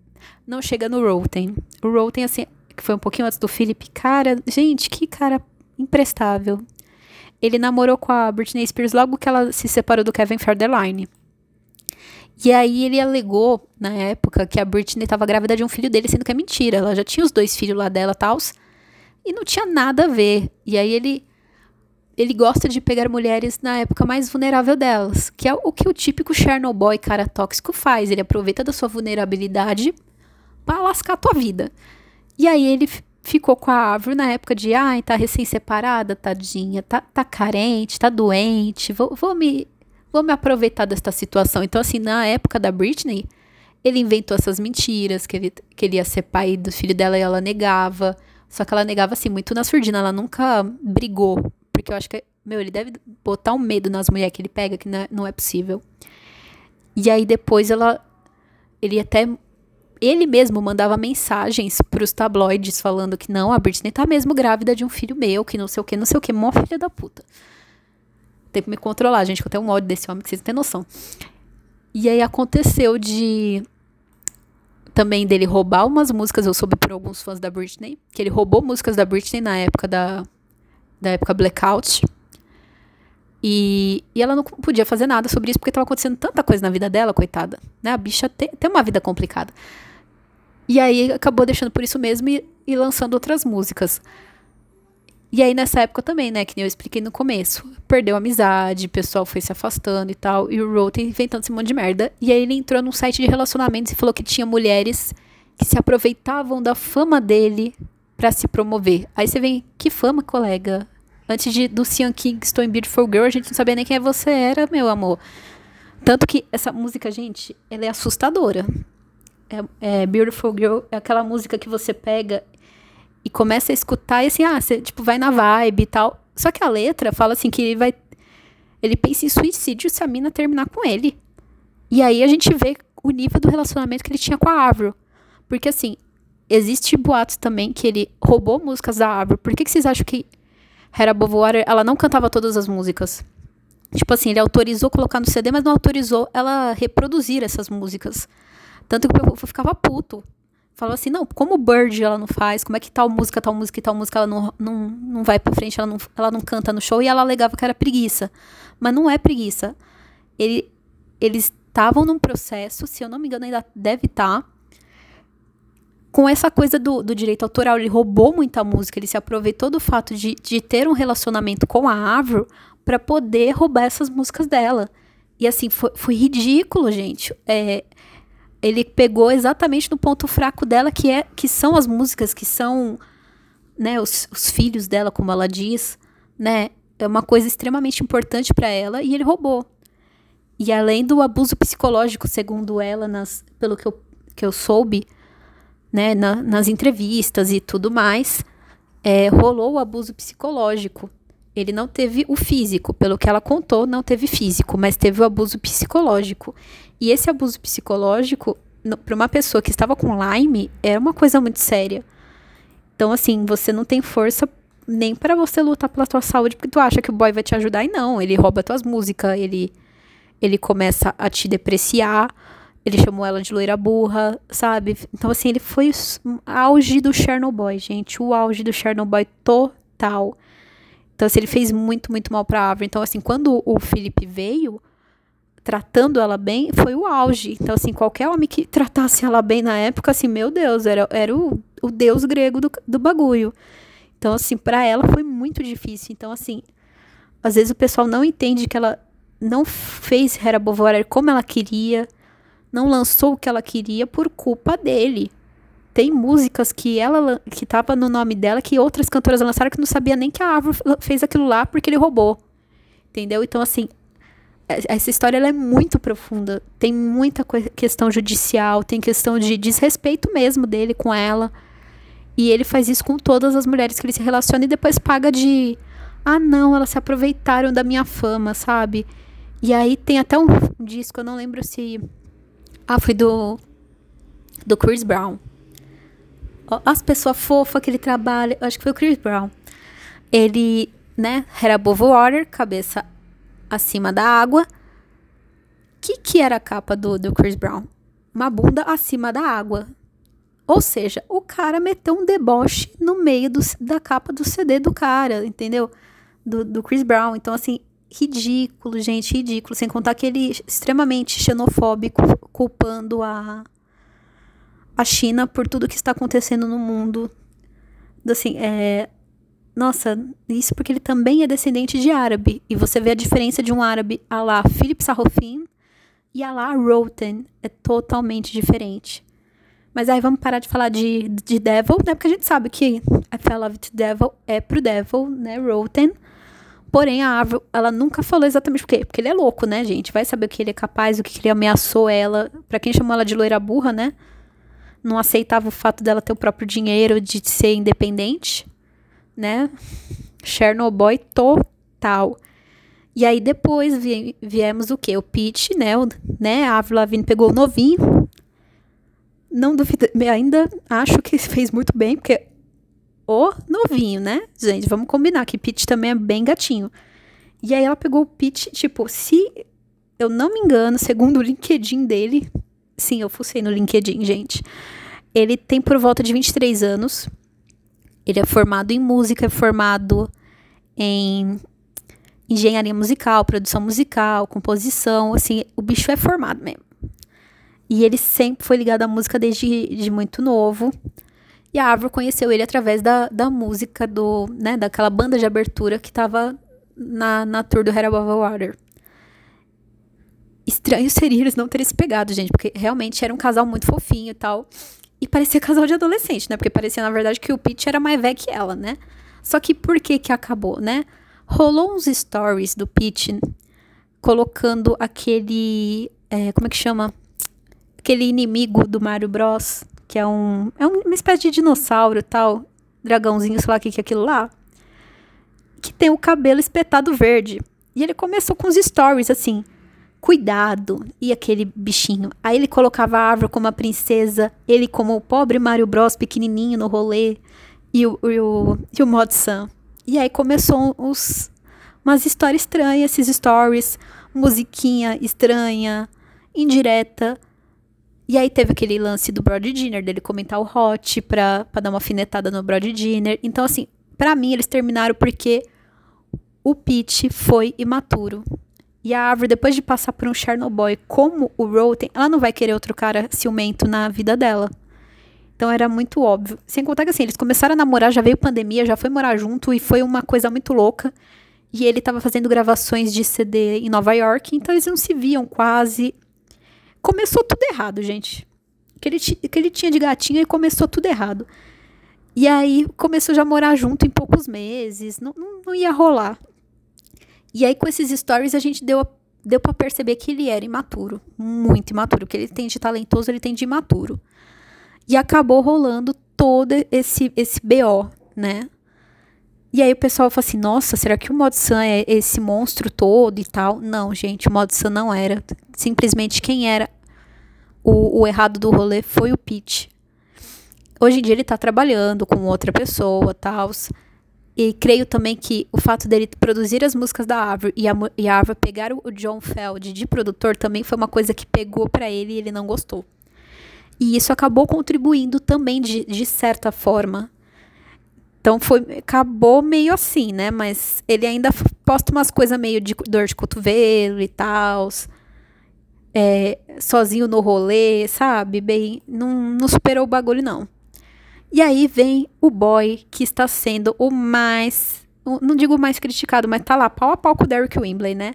[SPEAKER 1] Não chega no Roten. O Roten, assim, que foi um pouquinho antes do Philip, cara, gente, que cara imprestável. Ele namorou com a Britney Spears logo que ela se separou do Kevin Federline. E aí ele alegou, na época, que a Britney estava grávida de um filho dele, sendo que é mentira. Ela já tinha os dois filhos lá dela, tals, e não tinha nada a ver. E aí ele ele gosta de pegar mulheres na época mais vulnerável delas, que é o que o típico Chernobyl cara tóxico faz. Ele aproveita da sua vulnerabilidade para lascar a tua vida. E aí ele ficou com a Avril na época de, ai, tá recém-separada, tadinha, tá, tá carente, tá doente, vou, vou me vou me aproveitar desta situação. Então, assim, na época da Britney, ele inventou essas mentiras, que ele, que ele ia ser pai do filho dela e ela negava. Só que ela negava, assim, muito na surdina, ela nunca brigou. Porque eu acho que, meu, ele deve botar um medo nas mulheres que ele pega, que não é, não é possível. E aí depois ela. Ele até. Ele mesmo mandava mensagens pros tabloides falando que não, a Britney tá mesmo grávida de um filho meu, que não sei o que, não sei o que, mó filha da puta. Tem que me controlar, gente, que eu tenho um ódio desse homem que vocês não têm noção. E aí aconteceu de também dele roubar umas músicas, eu soube por alguns fãs da Britney, que ele roubou músicas da Britney na época da, da época blackout. E, e ela não podia fazer nada sobre isso porque estava acontecendo tanta coisa na vida dela, coitada. Né? A bicha tem, tem uma vida complicada. E aí acabou deixando por isso mesmo e, e lançando outras músicas. E aí, nessa época também, né, que nem eu expliquei no começo, perdeu a amizade, o pessoal foi se afastando e tal, e o Roten inventando esse monte de merda. E aí ele entrou num site de relacionamentos e falou que tinha mulheres que se aproveitavam da fama dele para se promover. Aí você vem, que fama, colega? Antes de, do Sean Kingston Beautiful Girl, a gente não sabia nem quem você era, meu amor. Tanto que essa música, gente, ela é assustadora. É, é Beautiful Girl é aquela música que você pega e começa a escutar e assim, ah, você tipo vai na vibe e tal. Só que a letra fala assim que ele vai ele pensa em suicídio se a mina terminar com ele. E aí a gente vê o nível do relacionamento que ele tinha com a Avro. Porque assim, existe boatos também que ele roubou músicas da Avro. Por que, que vocês acham que Hera Bovoar, ela não cantava todas as músicas? Tipo assim, ele autorizou colocar no CD, mas não autorizou ela reproduzir essas músicas. Tanto que povo ficava puto falou assim, não, como Bird ela não faz, como é que tal música, tal música e tal música ela não, não, não vai pra frente, ela não, ela não canta no show, e ela alegava que era preguiça. Mas não é preguiça. Ele, eles estavam num processo, se eu não me engano ainda deve estar, tá, com essa coisa do, do direito autoral, ele roubou muita música, ele se aproveitou do fato de, de ter um relacionamento com a Avro para poder roubar essas músicas dela. E assim, foi, foi ridículo, gente. É, ele pegou exatamente no ponto fraco dela, que é que são as músicas, que são né, os, os filhos dela, como ela diz, né? É uma coisa extremamente importante para ela e ele roubou. E além do abuso psicológico, segundo ela, nas, pelo que eu, que eu soube, né, na, nas entrevistas e tudo mais, é, rolou o abuso psicológico. Ele não teve o físico, pelo que ela contou, não teve físico, mas teve o abuso psicológico. E esse abuso psicológico, para uma pessoa que estava com Lyme, é uma coisa muito séria. Então, assim, você não tem força nem para você lutar pela tua saúde, porque tu acha que o boy vai te ajudar e não, ele rouba tuas músicas, ele ele começa a te depreciar, ele chamou ela de loira burra, sabe? Então assim, ele foi o auge do Chernobyl, gente, o auge do Chernobyl total. Então assim, ele fez muito, muito mal pra Árvore. Então assim, quando o Felipe veio, tratando ela bem, foi o auge. Então, assim, qualquer homem que tratasse ela bem na época, assim, meu Deus, era, era o, o deus grego do, do bagulho. Então, assim, para ela foi muito difícil. Então, assim, às vezes o pessoal não entende que ela não fez Hera Bovary como ela queria, não lançou o que ela queria por culpa dele. Tem músicas que ela que tava no nome dela que outras cantoras lançaram que não sabia nem que a árvore fez aquilo lá porque ele roubou. Entendeu? Então assim, essa história é muito profunda. Tem muita questão judicial, tem questão de desrespeito mesmo dele com ela. E ele faz isso com todas as mulheres que ele se relaciona e depois paga de. Ah, não, elas se aproveitaram da minha fama, sabe? E aí tem até um disco, eu não lembro se. Ah, foi do. Do Chris Brown. As pessoas fofas que ele trabalha. Acho que foi o Chris Brown. Ele, né, era above water, cabeça acima da água. Que, que era a capa do, do Chris Brown? Uma bunda acima da água. Ou seja, o cara meteu um deboche no meio do, da capa do CD do cara, entendeu? Do, do Chris Brown. Então, assim, ridículo, gente, ridículo. Sem contar que ele extremamente xenofóbico, culpando a, a China por tudo que está acontecendo no mundo. Assim, é. Nossa, isso porque ele também é descendente de árabe. E você vê a diferença de um árabe a lá Philip Sarrofin e a lá Roten. É totalmente diferente. Mas aí vamos parar de falar de, de Devil, né? Porque a gente sabe que I Fell Love to Devil é pro Devil, né? Roten. Porém, a Avril, ela nunca falou exatamente por quê. Porque ele é louco, né, gente? Vai saber o que ele é capaz, o que ele ameaçou ela. Pra quem chamou ela de loira burra, né? Não aceitava o fato dela ter o próprio dinheiro, de ser independente, né? Chernobyl total. E aí depois vi, viemos o quê? O Pete, né? O, né? A Avril Lavigne pegou o novinho. Não duvido, ainda acho que fez muito bem, porque o novinho, né? Gente, vamos combinar que Pete também é bem gatinho. E aí ela pegou o Pete, tipo, se eu não me engano, segundo o LinkedIn dele, sim, eu fucei no LinkedIn, gente. Ele tem por volta de 23 anos. Ele é formado em música, é formado em engenharia musical, produção musical, composição, assim, o bicho é formado mesmo. E ele sempre foi ligado à música desde de muito novo. E a Árvore conheceu ele através da, da música do, né, daquela banda de abertura que tava na, na tour do Head Above Water. Estranho seria eles não terem se pegado, gente, porque realmente era um casal muito fofinho e tal. E parecia casal de adolescente, né? Porque parecia, na verdade, que o Pete era mais velho que ela, né? Só que por que que acabou, né? Rolou uns stories do Pete colocando aquele. É, como é que chama? Aquele inimigo do Mario Bros que é um. É uma espécie de dinossauro tal. Dragãozinho, sei lá o que, que é aquilo lá. Que tem o cabelo espetado verde. E ele começou com os stories assim. Cuidado. E aquele bichinho. Aí ele colocava a árvore como a princesa. Ele como o pobre Mario Bros pequenininho no rolê. E o, e o, e o Mod Sam. E aí começou os, umas histórias estranhas, esses stories. Musiquinha estranha, indireta. E aí teve aquele lance do Brody Dinner, dele comentar o hot pra, pra dar uma finetada no Brody Dinner. Então, assim, para mim eles terminaram porque o Pete foi imaturo. E a árvore, depois de passar por um Chernobyl como o Roten, ela não vai querer outro cara ciumento na vida dela. Então era muito óbvio. Sem contar que assim, eles começaram a namorar, já veio pandemia, já foi morar junto e foi uma coisa muito louca. E ele tava fazendo gravações de CD em Nova York, então eles não se viam quase. Começou tudo errado, gente. Que ele, que ele tinha de gatinha e começou tudo errado. E aí começou já a morar junto em poucos meses. Não, não, não ia rolar. E aí, com esses stories, a gente deu, deu para perceber que ele era imaturo. Muito imaturo. O que ele tem de talentoso, ele tem de imaturo. E acabou rolando todo esse, esse BO, né? E aí o pessoal fala assim, nossa, será que o Mod Sun é esse monstro todo e tal? Não, gente, o Mod Sun não era. Simplesmente quem era o, o errado do rolê foi o Pete. Hoje em dia ele tá trabalhando com outra pessoa, tal. E creio também que o fato dele produzir as músicas da Árvore e a, e a Árvore pegar o, John Feld de produtor também foi uma coisa que pegou para ele e ele não gostou. E isso acabou contribuindo também de, de certa forma. Então foi, acabou meio assim, né? Mas ele ainda posta umas coisas meio de dor de cotovelo e tal é, sozinho no rolê, sabe? Bem, não, não superou o bagulho, não. E aí vem o boy que está sendo o mais. Não digo mais criticado, mas tá lá pau a pau com o Derek Wimbley, né?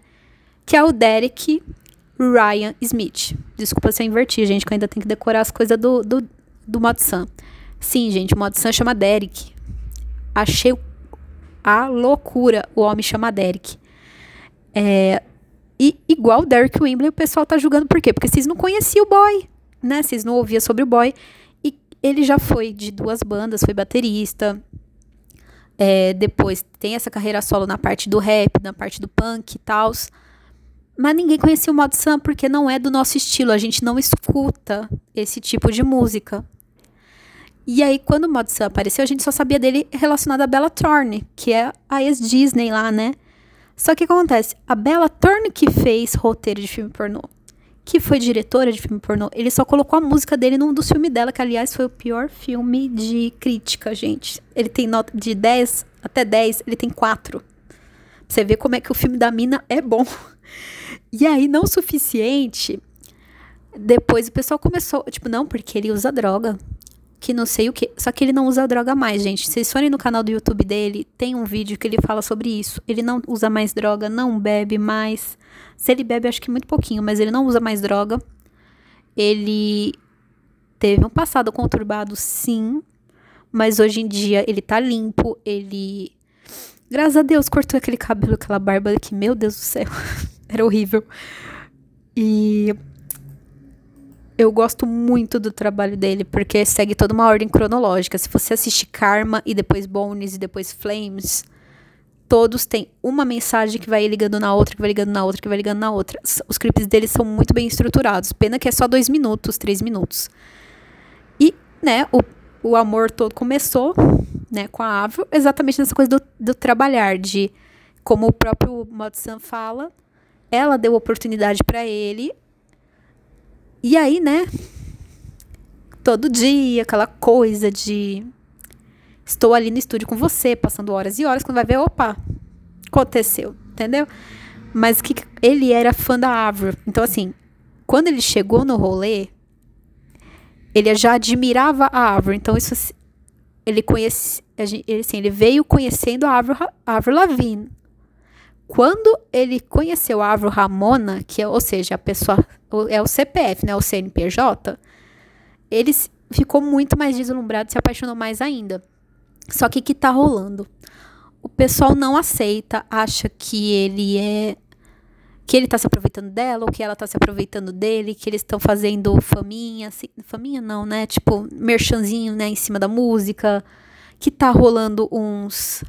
[SPEAKER 1] Que é o Derek Ryan Smith. Desculpa se eu inverti, gente, que eu ainda tenho que decorar as coisas do, do, do Mod Sun. Sim, gente, o Mod Sun chama Derek. Achei a loucura o homem chama Derek. É, e igual o Derek Wimbley, o pessoal tá julgando por quê? Porque vocês não conheciam o boy, né? Vocês não ouviam sobre o boy. E ele já foi de duas bandas, foi baterista. É, depois tem essa carreira solo na parte do rap, na parte do punk e tal. Mas ninguém conhecia o Mod Sun porque não é do nosso estilo. A gente não escuta esse tipo de música. E aí, quando o Mod Sun apareceu, a gente só sabia dele relacionado a Bella Thorne, que é a ex-Disney lá, né? Só que acontece? A Bella Thorne que fez roteiro de filme pornô, que foi diretora de filme pornô, ele só colocou a música dele num dos filmes dela, que aliás foi o pior filme de crítica, gente. Ele tem nota de 10 até 10, ele tem 4. Você vê como é que o filme da mina é bom. E aí, não suficiente, depois o pessoal começou, tipo, não, porque ele usa droga. Que não sei o que. Só que ele não usa droga mais, gente. Se vocês forem no canal do YouTube dele, tem um vídeo que ele fala sobre isso. Ele não usa mais droga, não bebe mais. Se ele bebe, acho que muito pouquinho, mas ele não usa mais droga. Ele teve um passado conturbado, sim. Mas hoje em dia ele tá limpo, ele Graças a Deus cortou aquele cabelo, aquela barba que, meu Deus do céu, era horrível. E eu gosto muito do trabalho dele, porque segue toda uma ordem cronológica. Se você assistir Karma e depois Bones e depois Flames, todos têm uma mensagem que vai ligando na outra, que vai ligando na outra, que vai ligando na outra. Os clipes dele são muito bem estruturados. Pena que é só dois minutos, três minutos. E, né, o, o amor todo começou né, com a Avril, exatamente nessa coisa do, do trabalhar, de como o próprio Modsan fala, ela deu oportunidade para ele. E aí, né, todo dia, aquela coisa de estou ali no estúdio com você, passando horas e horas, quando vai ver, opa, aconteceu, entendeu? Mas que ele era fã da Avril. Então, assim, quando ele chegou no rolê, ele já admirava a Avril. Então, isso ele conhece, ele, assim, ele veio conhecendo a Avril, Avril Lavigne. Quando ele conheceu a Avril Ramona, que é, ou seja, a pessoa é o CPF, né, o CNPJ, ele ficou muito mais deslumbrado, se apaixonou mais ainda. Só que o que tá rolando? O pessoal não aceita, acha que ele é que ele tá se aproveitando dela ou que ela tá se aproveitando dele, que eles estão fazendo faminha, assim, faminha não, né? Tipo, merchanzinho, né, em cima da música, que tá rolando uns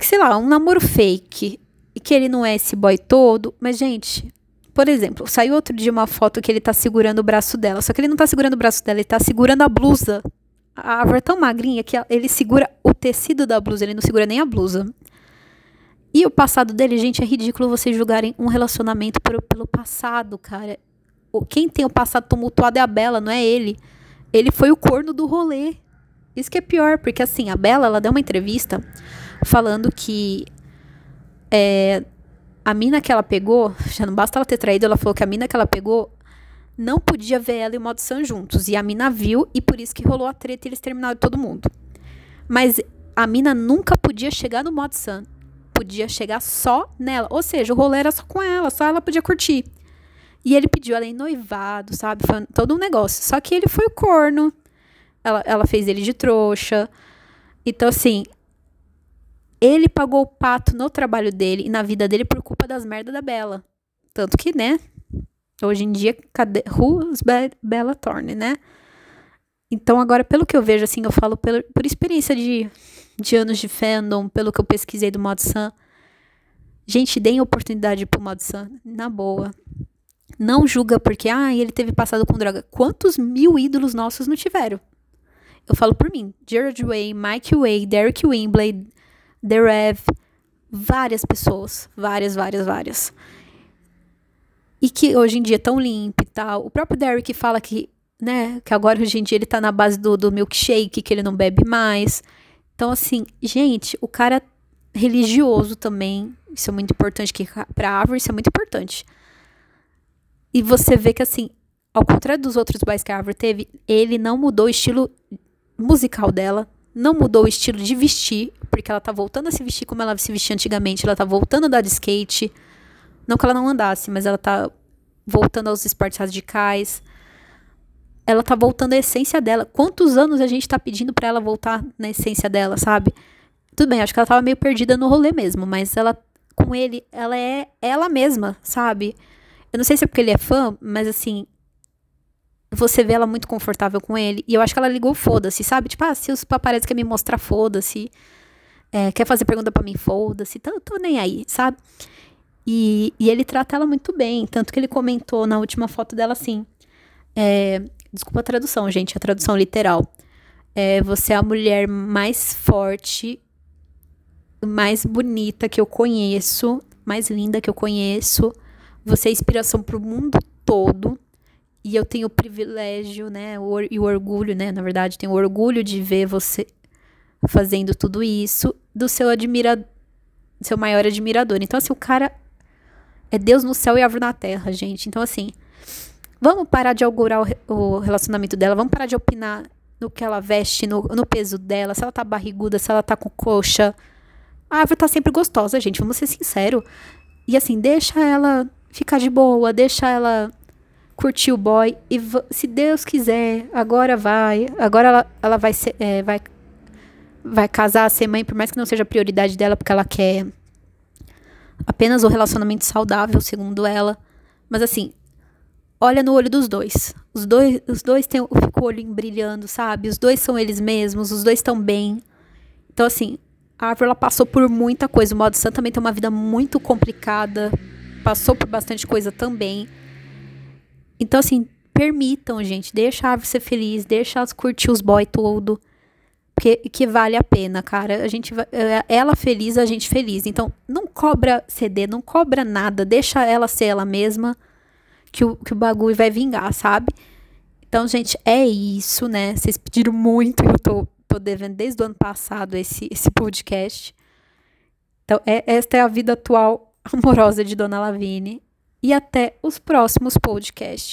[SPEAKER 1] que sei lá, um namoro fake e que ele não é esse boy todo, mas gente, por exemplo, saiu outro dia uma foto que ele tá segurando o braço dela, só que ele não tá segurando o braço dela, ele tá segurando a blusa. A árvore é tão magrinha que ele segura o tecido da blusa, ele não segura nem a blusa. E o passado dele, gente, é ridículo vocês julgarem um relacionamento pelo passado, cara. Quem tem o passado tumultuado é a Bela, não é ele. Ele foi o corno do rolê. Isso que é pior, porque assim, a Bela, ela deu uma entrevista falando que é, a mina que ela pegou, já não basta ela ter traído, ela falou que a mina que ela pegou não podia ver ela e o San juntos. E a mina viu, e por isso que rolou a treta e eles terminaram todo mundo. Mas a mina nunca podia chegar no San podia chegar só nela. Ou seja, o rolê era só com ela, só ela podia curtir. E ele pediu ela em noivado, sabe? Foi todo um negócio. Só que ele foi o corno. Ela, ela fez ele de trouxa. Então, assim, ele pagou o pato no trabalho dele e na vida dele por culpa das merdas da Bela. Tanto que, né? Hoje em dia, cadê? Who's Be Bella Thorne, né? Então, agora, pelo que eu vejo, assim, eu falo por, por experiência de de anos de fandom, pelo que eu pesquisei do Mod Sun. Gente, deem oportunidade pro Mod Sun, na boa. Não julga porque, ah, ele teve passado com droga. Quantos mil ídolos nossos não tiveram? Eu falo por mim. Jared Way, Mike Way, Derek Wimbley, The Rev, várias pessoas. Várias, várias, várias. E que hoje em dia é tão limpo e tal. O próprio Derek fala que, né, que agora hoje em dia ele tá na base do, do milkshake, que ele não bebe mais. Então, assim, gente, o cara religioso também, isso é muito importante, que pra árvore isso é muito importante. E você vê que, assim, ao contrário dos outros boys que a árvore teve, ele não mudou o estilo musical dela, não mudou o estilo de vestir, porque ela tá voltando a se vestir como ela se vestia antigamente, ela tá voltando a andar de skate. Não que ela não andasse, mas ela tá voltando aos esportes radicais ela tá voltando à essência dela. Quantos anos a gente tá pedindo para ela voltar na essência dela, sabe? Tudo bem, acho que ela tava meio perdida no rolê mesmo, mas ela com ele, ela é ela mesma, sabe? Eu não sei se é porque ele é fã, mas assim, você vê ela muito confortável com ele. E eu acho que ela ligou foda-se, sabe? Tipo, ah, se os paparazzi querem me mostrar, foda-se. É, quer fazer pergunta para mim, foda-se. Então, tô nem aí, sabe? E, e ele trata ela muito bem. Tanto que ele comentou na última foto dela assim. É, desculpa a tradução, gente, a tradução literal. É, você é a mulher mais forte, mais bonita que eu conheço, mais linda que eu conheço. Você é inspiração para o mundo todo. E eu tenho o privilégio, né, o, e o orgulho, né, na verdade, tenho o orgulho de ver você fazendo tudo isso do seu admira seu maior admirador. Então assim, o cara é Deus no céu e árvore na terra, gente. Então assim, vamos parar de augurar o, o relacionamento dela, vamos parar de opinar no que ela veste, no, no peso dela, se ela tá barriguda, se ela tá com coxa. A árvore tá sempre gostosa, gente, vamos ser sinceros. E assim, deixa ela ficar de boa, deixa ela curtir o boy e se Deus quiser, agora vai, agora ela, ela vai ser, é, vai vai casar, ser mãe, por mais que não seja a prioridade dela, porque ela quer apenas o relacionamento saudável, segundo ela. Mas assim, olha no olho dos dois. Os dois, os dois têm o olho brilhando, sabe? Os dois são eles mesmos, os dois estão bem. Então assim, a árvore ela passou por muita coisa. O modo Sam também tem uma vida muito complicada, passou por bastante coisa também. Então, assim, permitam, gente. Deixa a árvore ser feliz, deixa elas curtir os boy todo. Que, que vale a pena, cara. A gente é, ela feliz, a gente feliz. Então, não cobra CD, não cobra nada. Deixa ela ser ela mesma. Que o, que o bagulho vai vingar, sabe? Então, gente, é isso, né? Vocês pediram muito, eu tô, tô devendo desde o ano passado esse, esse podcast. Então, é, esta é a vida atual amorosa de Dona Lavine e até os próximos podcasts.